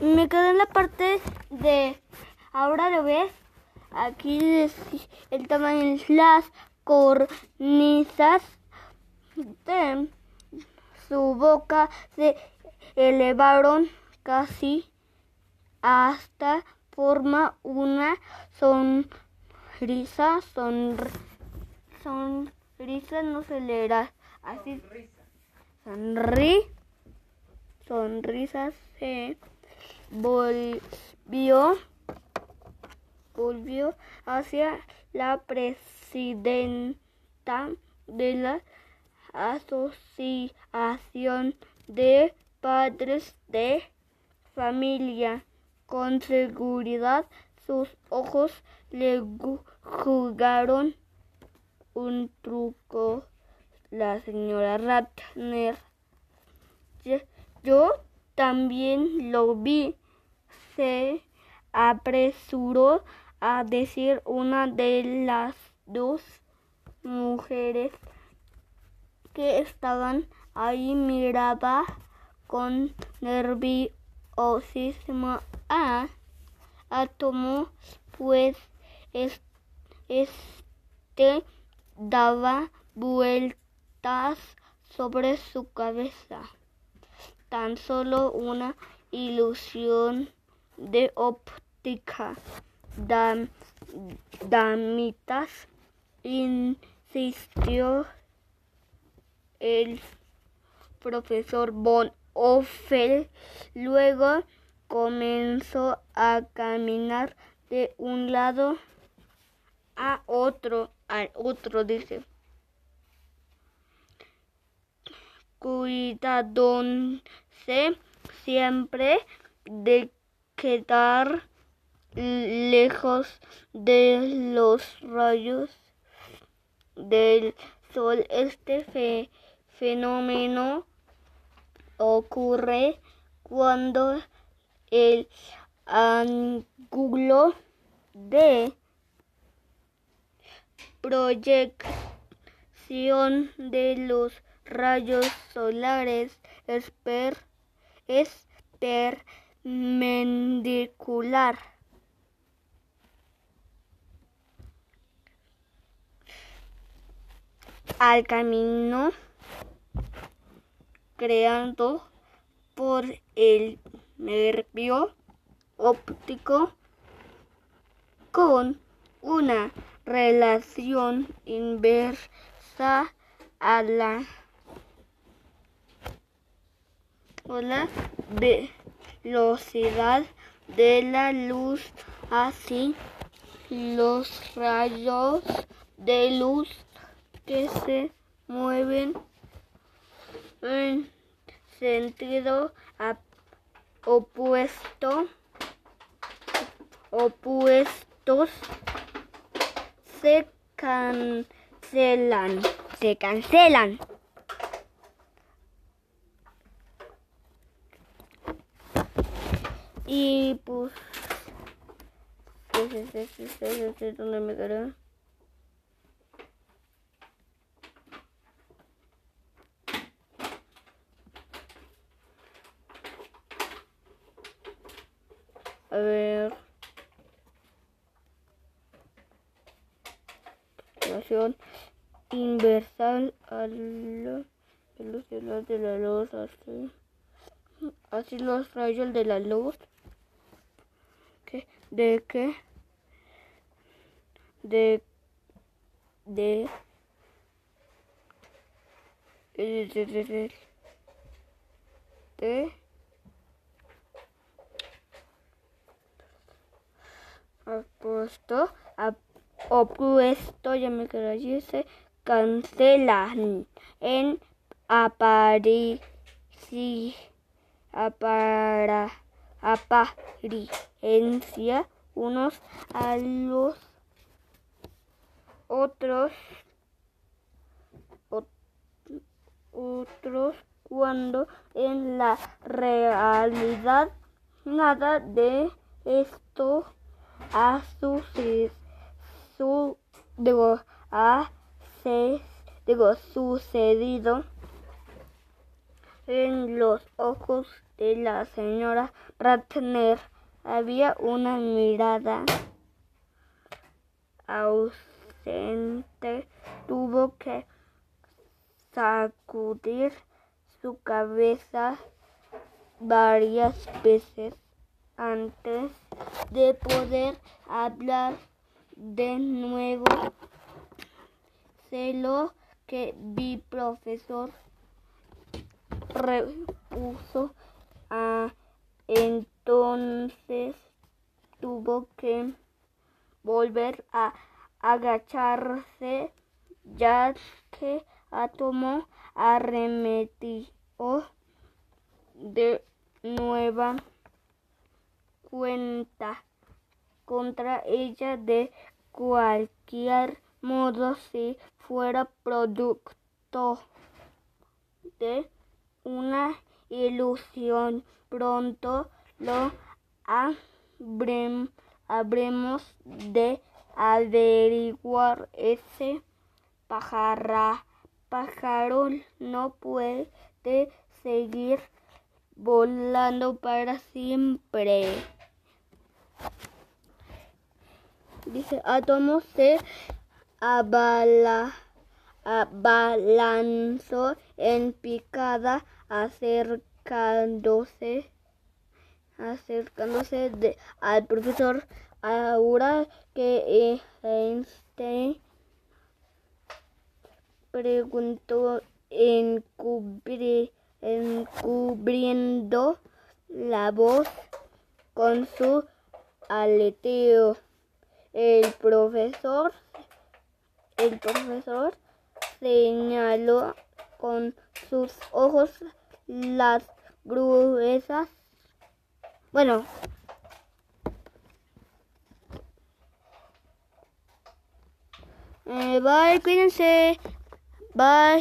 Me quedé en la parte de. Ahora lo ves. Aquí el tamaño de las cornisas de su boca se elevaron casi hasta forma una sonrisa, sonr, sonrisa no se leerá así, sonri, sonrisa se volvió, volvió hacia la presidenta de la Asociación de Padres de Familia. Con seguridad sus ojos le jugaron un truco. La señora Ratner. Yo también lo vi. Se apresuró a decir una de las dos mujeres que estaban ahí miraba con nerviosismo a Átomo, pues es- este daba vueltas sobre su cabeza. Tan solo una ilusión de óptica. Dam- damitas, insistió el profesor Von Offel. Luego comenzó a caminar de un lado a otro, al otro, dice. Cuidándose siempre de quedar lejos de los rayos del sol. Este fe- fenómeno ocurre cuando el ángulo de proyección de los rayos solares es, per- es perpendicular al camino creado por el nervio óptico con una relación inversa a la, la velocidad de la luz. Así, los rayos de luz que se mueven en sentido opuesto opuestos se cancelan se cancelan y pues sí, sí, sí, sí, sí, ¿dónde me quedé? A ver. Inversal a la velocidad de la luz. Así, así los rayos de la luz. ¿De qué? De. De. De. de, de, de, opuesto, a- opuesto, ya me quedé allí, se cancelan en aparici, apara, apariencia unos a los otros, ot- otros cuando en la realidad nada de esto ha sucedido, sucedido en los ojos de la señora Ratner había una mirada ausente. Tuvo que sacudir su cabeza varias veces antes de poder hablar de nuevo. Sé lo que vi, profesor, repuso. Ah, entonces tuvo que volver a agacharse, ya que Átomo arremetió de nueva cuenta contra ella de cualquier modo si fuera producto de una ilusión. Pronto lo habremos de averiguar. Ese pajarra, pájaro no puede seguir volando para siempre. Dice, átomo se abala, abalanzó en picada acercándose acercándose al profesor ahora que Einstein preguntó encubri, encubriendo la voz con su aleteo. El profesor, el profesor señaló con sus ojos las gruesas. Bueno, eh, bye, cuídense. Bye.